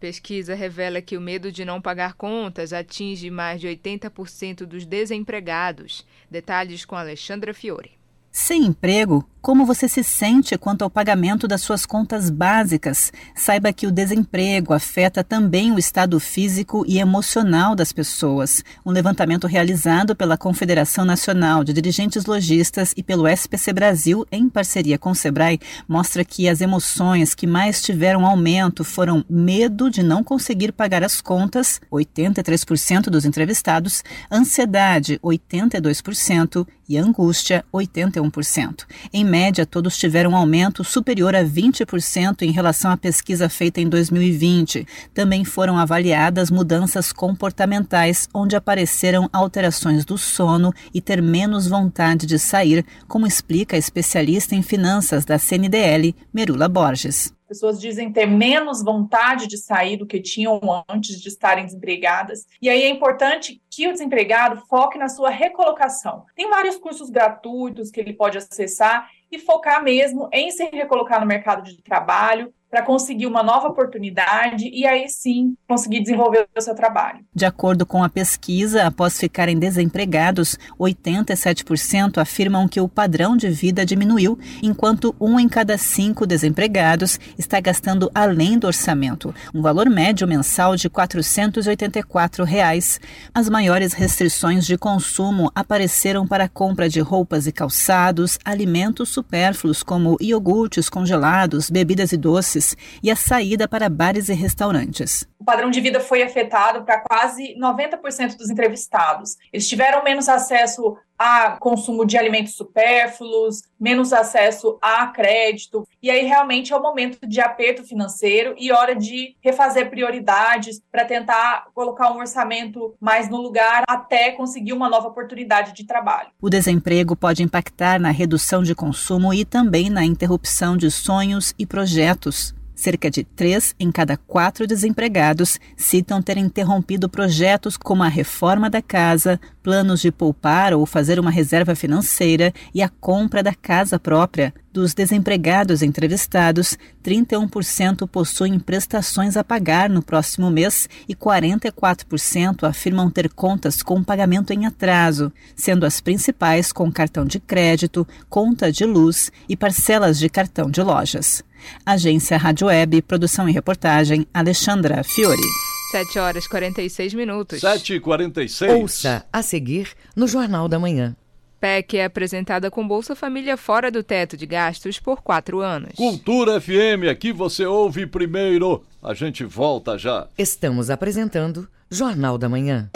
Pesquisa revela que o medo de não pagar contas atinge mais de 80% dos desempregados. Detalhes com Alexandra Fiore. Sem emprego, como você se sente quanto ao pagamento das suas contas básicas? Saiba que o desemprego afeta também o estado físico e emocional das pessoas. Um levantamento realizado pela Confederação Nacional de Dirigentes Logistas e pelo SPC Brasil, em parceria com o Sebrae, mostra que as emoções que mais tiveram aumento foram medo de não conseguir pagar as contas, 83% dos entrevistados, ansiedade, 82% e angústia, 81%. Em média, todos tiveram um aumento superior a 20% em relação à pesquisa feita em 2020. Também foram avaliadas mudanças comportamentais, onde apareceram alterações do sono e ter menos vontade de sair, como explica a especialista em finanças da CNDL, Merula Borges pessoas dizem ter menos vontade de sair do que tinham antes de estarem desempregadas. E aí é importante que o desempregado foque na sua recolocação. Tem vários cursos gratuitos que ele pode acessar e focar mesmo em se recolocar no mercado de trabalho, para conseguir uma nova oportunidade e aí sim conseguir desenvolver o seu trabalho. De acordo com a pesquisa, após ficarem desempregados, 87% afirmam que o padrão de vida diminuiu, enquanto um em cada cinco desempregados está gastando além do orçamento, um valor médio mensal de 484 reais. As maiores restrições de consumo apareceram para a compra de roupas e calçados, alimentos supérfluos como iogurtes congelados, bebidas e doces e a saída para bares e restaurantes. Padrão de vida foi afetado para quase 90% dos entrevistados. Eles tiveram menos acesso a consumo de alimentos supérfluos, menos acesso a crédito. E aí realmente é o momento de aperto financeiro e hora de refazer prioridades para tentar colocar um orçamento mais no lugar até conseguir uma nova oportunidade de trabalho. O desemprego pode impactar na redução de consumo e também na interrupção de sonhos e projetos. Cerca de três em cada quatro desempregados citam ter interrompido projetos como a reforma da casa, planos de poupar ou fazer uma reserva financeira e a compra da casa própria. Dos desempregados entrevistados, 31% possuem prestações a pagar no próximo mês e 44% afirmam ter contas com pagamento em atraso, sendo as principais com cartão de crédito, conta de luz e parcelas de cartão de lojas. Agência Rádio Web, produção e reportagem, Alexandra Fiore. 7 horas 46 minutos. 7 e 46 Ouça a seguir no Jornal da Manhã. PEC é apresentada com Bolsa Família fora do teto de gastos por quatro anos. Cultura FM, aqui você ouve primeiro. A gente volta já. Estamos apresentando Jornal da Manhã.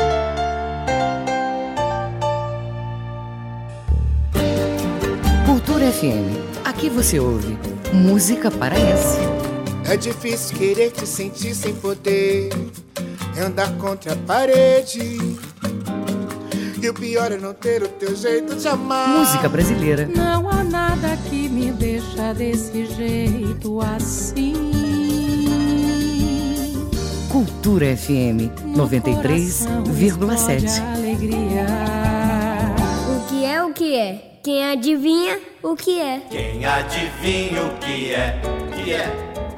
Cultura FM, aqui você ouve música paraense. É difícil querer te sentir sem poder, é andar contra a parede. E o pior é não ter o teu jeito de amar. Música brasileira. Não há nada que me deixa desse jeito assim. Cultura FM 93,7. O que é o que é? Quem adivinha o que é? Quem adivinha o que é? Que é?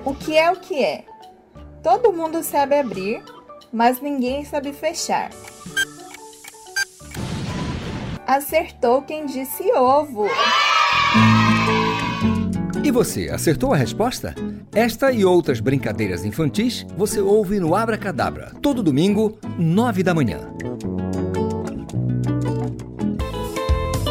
O que é o que é? Todo mundo sabe abrir, mas ninguém sabe fechar. Acertou quem disse ovo. E você, acertou a resposta? Esta e outras brincadeiras infantis você ouve no Abra Cadabra, todo domingo, nove da manhã.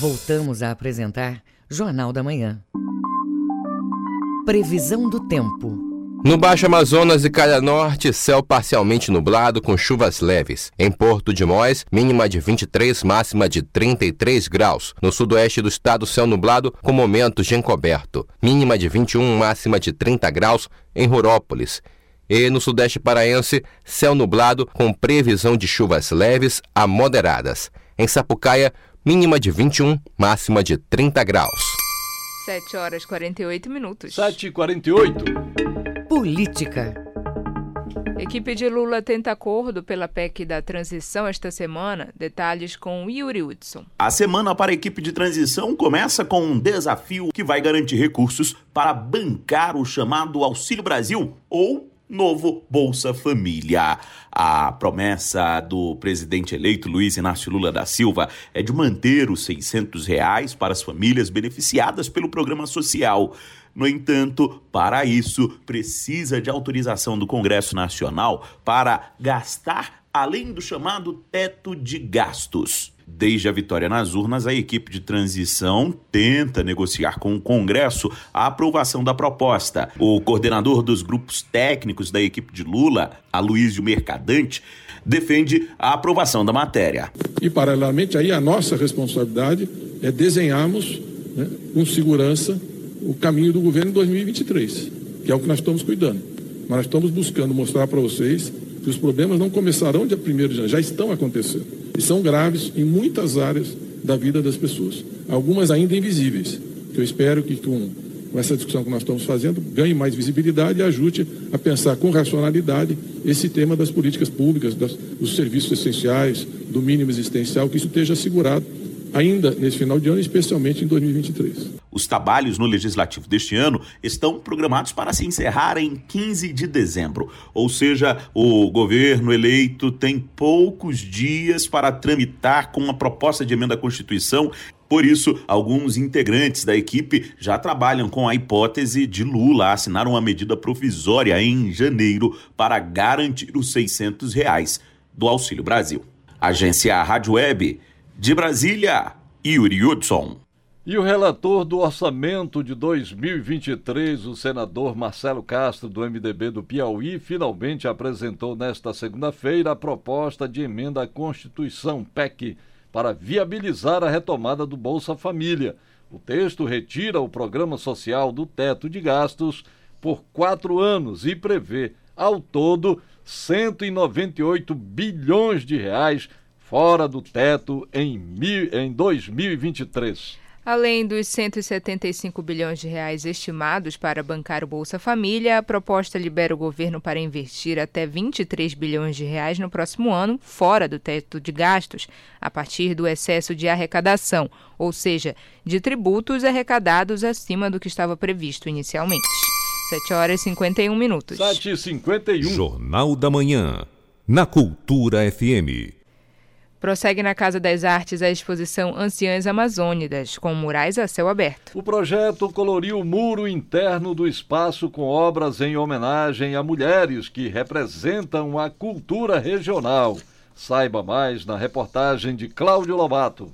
Voltamos a apresentar Jornal da Manhã. Previsão do tempo. No Baixo Amazonas e Calha Norte, céu parcialmente nublado com chuvas leves. Em Porto de Mós, mínima de 23, máxima de 33 graus. No sudoeste do estado, céu nublado com momentos de encoberto. Mínima de 21, máxima de 30 graus em Rurópolis. E no sudeste paraense, céu nublado com previsão de chuvas leves a moderadas. Em Sapucaia, mínima de 21, máxima de 30 graus. 7 horas 48 minutos. 7 e 48 Política. Equipe de Lula tenta acordo pela PEC da transição esta semana. Detalhes com Yuri Hudson. A semana para a equipe de transição começa com um desafio que vai garantir recursos para bancar o chamado Auxílio Brasil ou novo Bolsa Família. A promessa do presidente eleito Luiz Inácio Lula da Silva é de manter os 600 reais para as famílias beneficiadas pelo programa social. No entanto, para isso, precisa de autorização do Congresso Nacional para gastar além do chamado teto de gastos. Desde a vitória nas urnas, a equipe de transição tenta negociar com o Congresso a aprovação da proposta. O coordenador dos grupos técnicos da equipe de Lula, Aloysio Mercadante, defende a aprovação da matéria. E, paralelamente, aí a nossa responsabilidade é desenharmos né, com segurança o caminho do governo em 2023, que é o que nós estamos cuidando. Mas nós estamos buscando mostrar para vocês que os problemas não começarão dia 1 de janeiro, já estão acontecendo. E são graves em muitas áreas da vida das pessoas, algumas ainda invisíveis. Eu espero que com, com essa discussão que nós estamos fazendo ganhe mais visibilidade e ajude a pensar com racionalidade esse tema das políticas públicas, das, dos serviços essenciais, do mínimo existencial, que isso esteja assegurado ainda nesse final de ano, especialmente em 2023. Os trabalhos no legislativo deste ano estão programados para se encerrar em 15 de dezembro. Ou seja, o governo eleito tem poucos dias para tramitar com uma proposta de emenda à Constituição por isso, alguns integrantes da equipe já trabalham com a hipótese de Lula assinar uma medida provisória em janeiro para garantir os 600 reais do Auxílio Brasil. Agência Rádio Web de Brasília, Yuri Hudson. E o relator do orçamento de 2023, o senador Marcelo Castro, do MDB do Piauí, finalmente apresentou nesta segunda-feira a proposta de emenda à Constituição, PEC, para viabilizar a retomada do Bolsa Família. O texto retira o programa social do teto de gastos por quatro anos e prevê, ao todo, 198 bilhões de reais fora do teto em, mil, em 2023. Além dos 175 bilhões de reais estimados para bancar o Bolsa Família, a proposta libera o governo para investir até 23 bilhões de reais no próximo ano, fora do teto de gastos, a partir do excesso de arrecadação, ou seja, de tributos arrecadados acima do que estava previsto inicialmente. 7 horas e 51 minutos. 7 e 51. Jornal da Manhã, na Cultura FM. Prossegue na Casa das Artes a exposição Anciãs Amazônidas, com murais a céu aberto. O projeto coloriu o muro interno do espaço com obras em homenagem a mulheres que representam a cultura regional. Saiba mais na reportagem de Cláudio Lobato.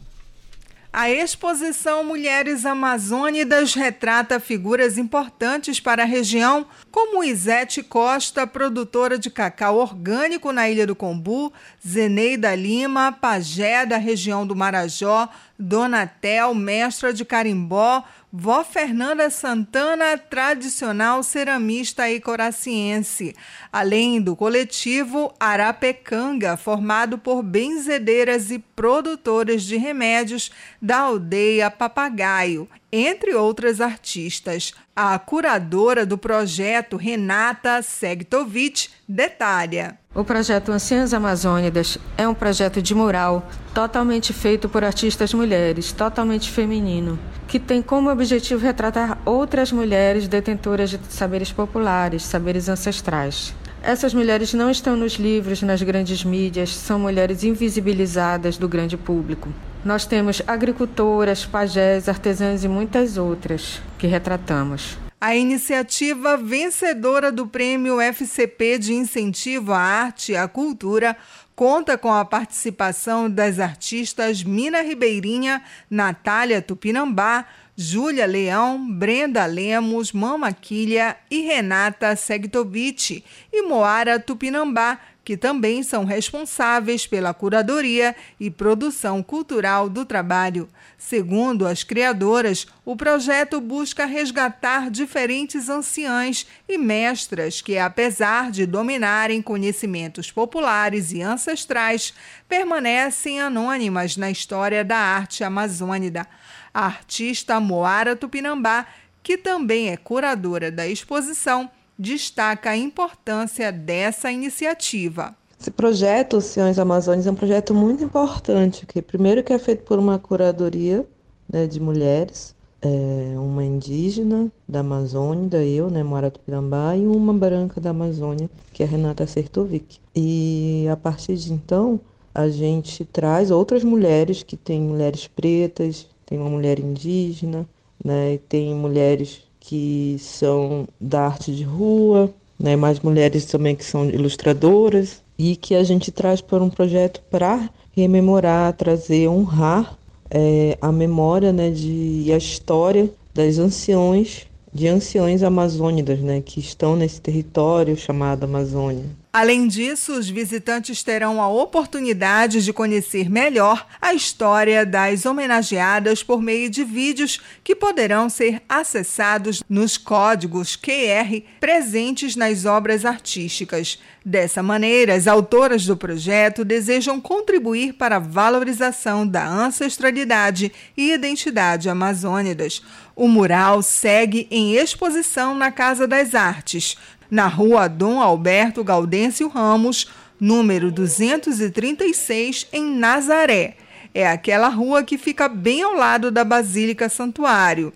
A exposição Mulheres Amazônidas retrata figuras importantes para a região, como Isete Costa, produtora de cacau orgânico na Ilha do Combu, Zeneida Lima, pajé da região do Marajó, Donatel, mestra de carimbó, Vó Fernanda Santana, tradicional ceramista e coraciense, além do coletivo Arapecanga, formado por benzedeiras e produtoras de remédios da aldeia Papagaio, entre outras artistas. A curadora do projeto, Renata Segtovich, detalha. O projeto Anciãs Amazônidas é um projeto de mural totalmente feito por artistas mulheres, totalmente feminino, que tem como objetivo retratar outras mulheres detentoras de saberes populares, saberes ancestrais. Essas mulheres não estão nos livros, nas grandes mídias, são mulheres invisibilizadas do grande público. Nós temos agricultoras, pajés, artesãs e muitas outras que retratamos. A iniciativa vencedora do Prêmio FCP de Incentivo à Arte e à Cultura conta com a participação das artistas Mina Ribeirinha, Natália Tupinambá, Júlia Leão, Brenda Lemos, Mama Quilha e Renata Segtovich e Moara Tupinambá, que também são responsáveis pela curadoria e produção cultural do trabalho. Segundo as criadoras, o projeto busca resgatar diferentes anciãs e mestras que, apesar de dominarem conhecimentos populares e ancestrais, permanecem anônimas na história da arte amazônida. A artista Moara Tupinambá, que também é curadora da exposição, destaca a importância dessa iniciativa. Esse projeto Oceanos Amazônicos é um projeto muito importante, que primeiro que é feito por uma curadoria né, de mulheres, é, uma indígena da Amazônia, da eu, né, Moara Tupinambá, e uma branca da Amazônia, que é Renata Sertovic. E a partir de então, a gente traz outras mulheres, que tem mulheres pretas, tem uma mulher indígena, né, tem mulheres que são da arte de rua, né, mais mulheres também que são ilustradoras, e que a gente traz para um projeto para rememorar, trazer, honrar é, a memória né, de, e a história das anciões, de anciões amazônidas, né, que estão nesse território chamado Amazônia. Além disso, os visitantes terão a oportunidade de conhecer melhor a história das homenageadas por meio de vídeos que poderão ser acessados nos códigos QR presentes nas obras artísticas. Dessa maneira, as autoras do projeto desejam contribuir para a valorização da ancestralidade e identidade amazônidas. O mural segue em exposição na Casa das Artes, na rua Dom Alberto Gaudêncio Ramos, número 236, em Nazaré. É aquela rua que fica bem ao lado da Basílica Santuário.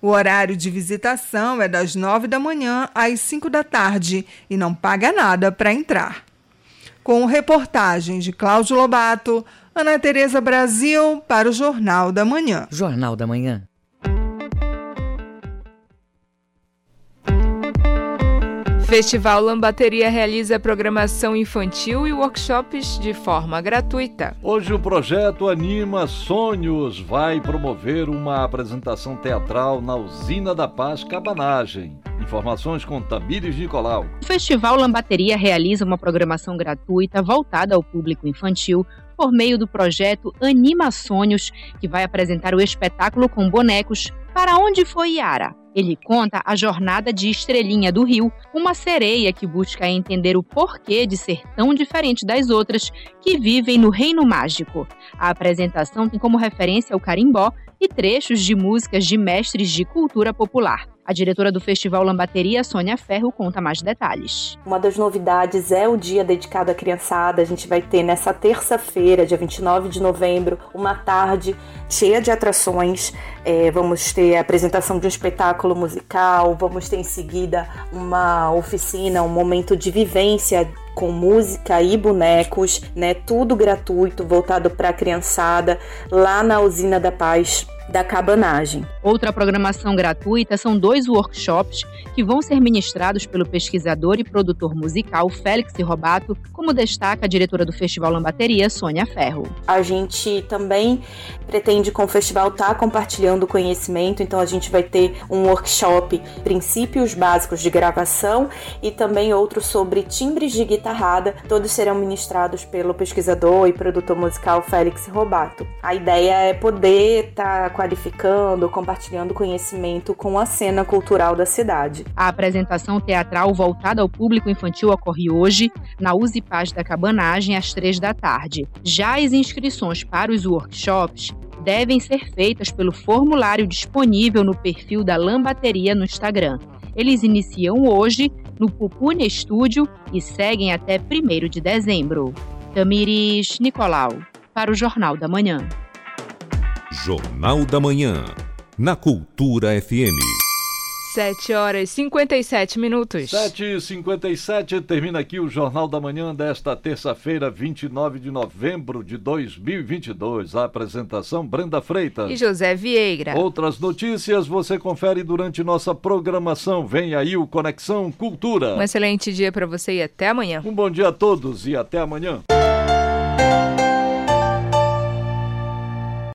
O horário de visitação é das nove da manhã às cinco da tarde e não paga nada para entrar. Com reportagem de Cláudio Lobato, Ana Tereza Brasil para o Jornal da Manhã. Jornal da Manhã. Festival Lambateria realiza programação infantil e workshops de forma gratuita. Hoje o projeto Anima Sonhos vai promover uma apresentação teatral na Usina da Paz Cabanagem. Informações com Tamires Nicolau. O Festival Lambateria realiza uma programação gratuita voltada ao público infantil por meio do projeto Anima Sonhos, que vai apresentar o espetáculo com bonecos Para Onde Foi Yara? Ele conta a jornada de Estrelinha do Rio, uma sereia que busca entender o porquê de ser tão diferente das outras que vivem no Reino Mágico. A apresentação tem como referência o carimbó e trechos de músicas de mestres de cultura popular. A diretora do Festival Lambateria, Sônia Ferro, conta mais detalhes. Uma das novidades é o dia dedicado à criançada. A gente vai ter nessa terça-feira, dia 29 de novembro, uma tarde cheia de atrações. É, vamos ter a apresentação de um espetáculo musical, vamos ter em seguida uma oficina, um momento de vivência com música e bonecos, né? Tudo gratuito, voltado para a criançada, lá na Usina da Paz da cabanagem. Outra programação gratuita são dois workshops que vão ser ministrados pelo pesquisador e produtor musical Félix Robato, como destaca a diretora do Festival Lambateria, Sônia Ferro. A gente também pretende com o festival estar tá compartilhando conhecimento, então a gente vai ter um workshop princípios básicos de gravação e também outro sobre timbres de guitarrada. Todos serão ministrados pelo pesquisador e produtor musical Félix Robato. A ideia é poder estar tá qualificando, compartilhando conhecimento com a cena cultural da cidade. A apresentação teatral voltada ao público infantil ocorre hoje na Use Paz da Cabanagem às três da tarde. Já as inscrições para os workshops devem ser feitas pelo formulário disponível no perfil da Lambateria no Instagram. Eles iniciam hoje no Pupune Estúdio e seguem até 1 de dezembro. Tamiris Nicolau, para o Jornal da Manhã. Jornal da Manhã, na Cultura FM. 7 horas e 57 minutos. 7 e 57 termina aqui o Jornal da Manhã desta terça-feira, 29 de novembro de 2022. A apresentação Brenda Freitas e José Vieira. Outras notícias você confere durante nossa programação. Vem aí o Conexão Cultura. Um excelente dia para você e até amanhã. Um bom dia a todos e até amanhã.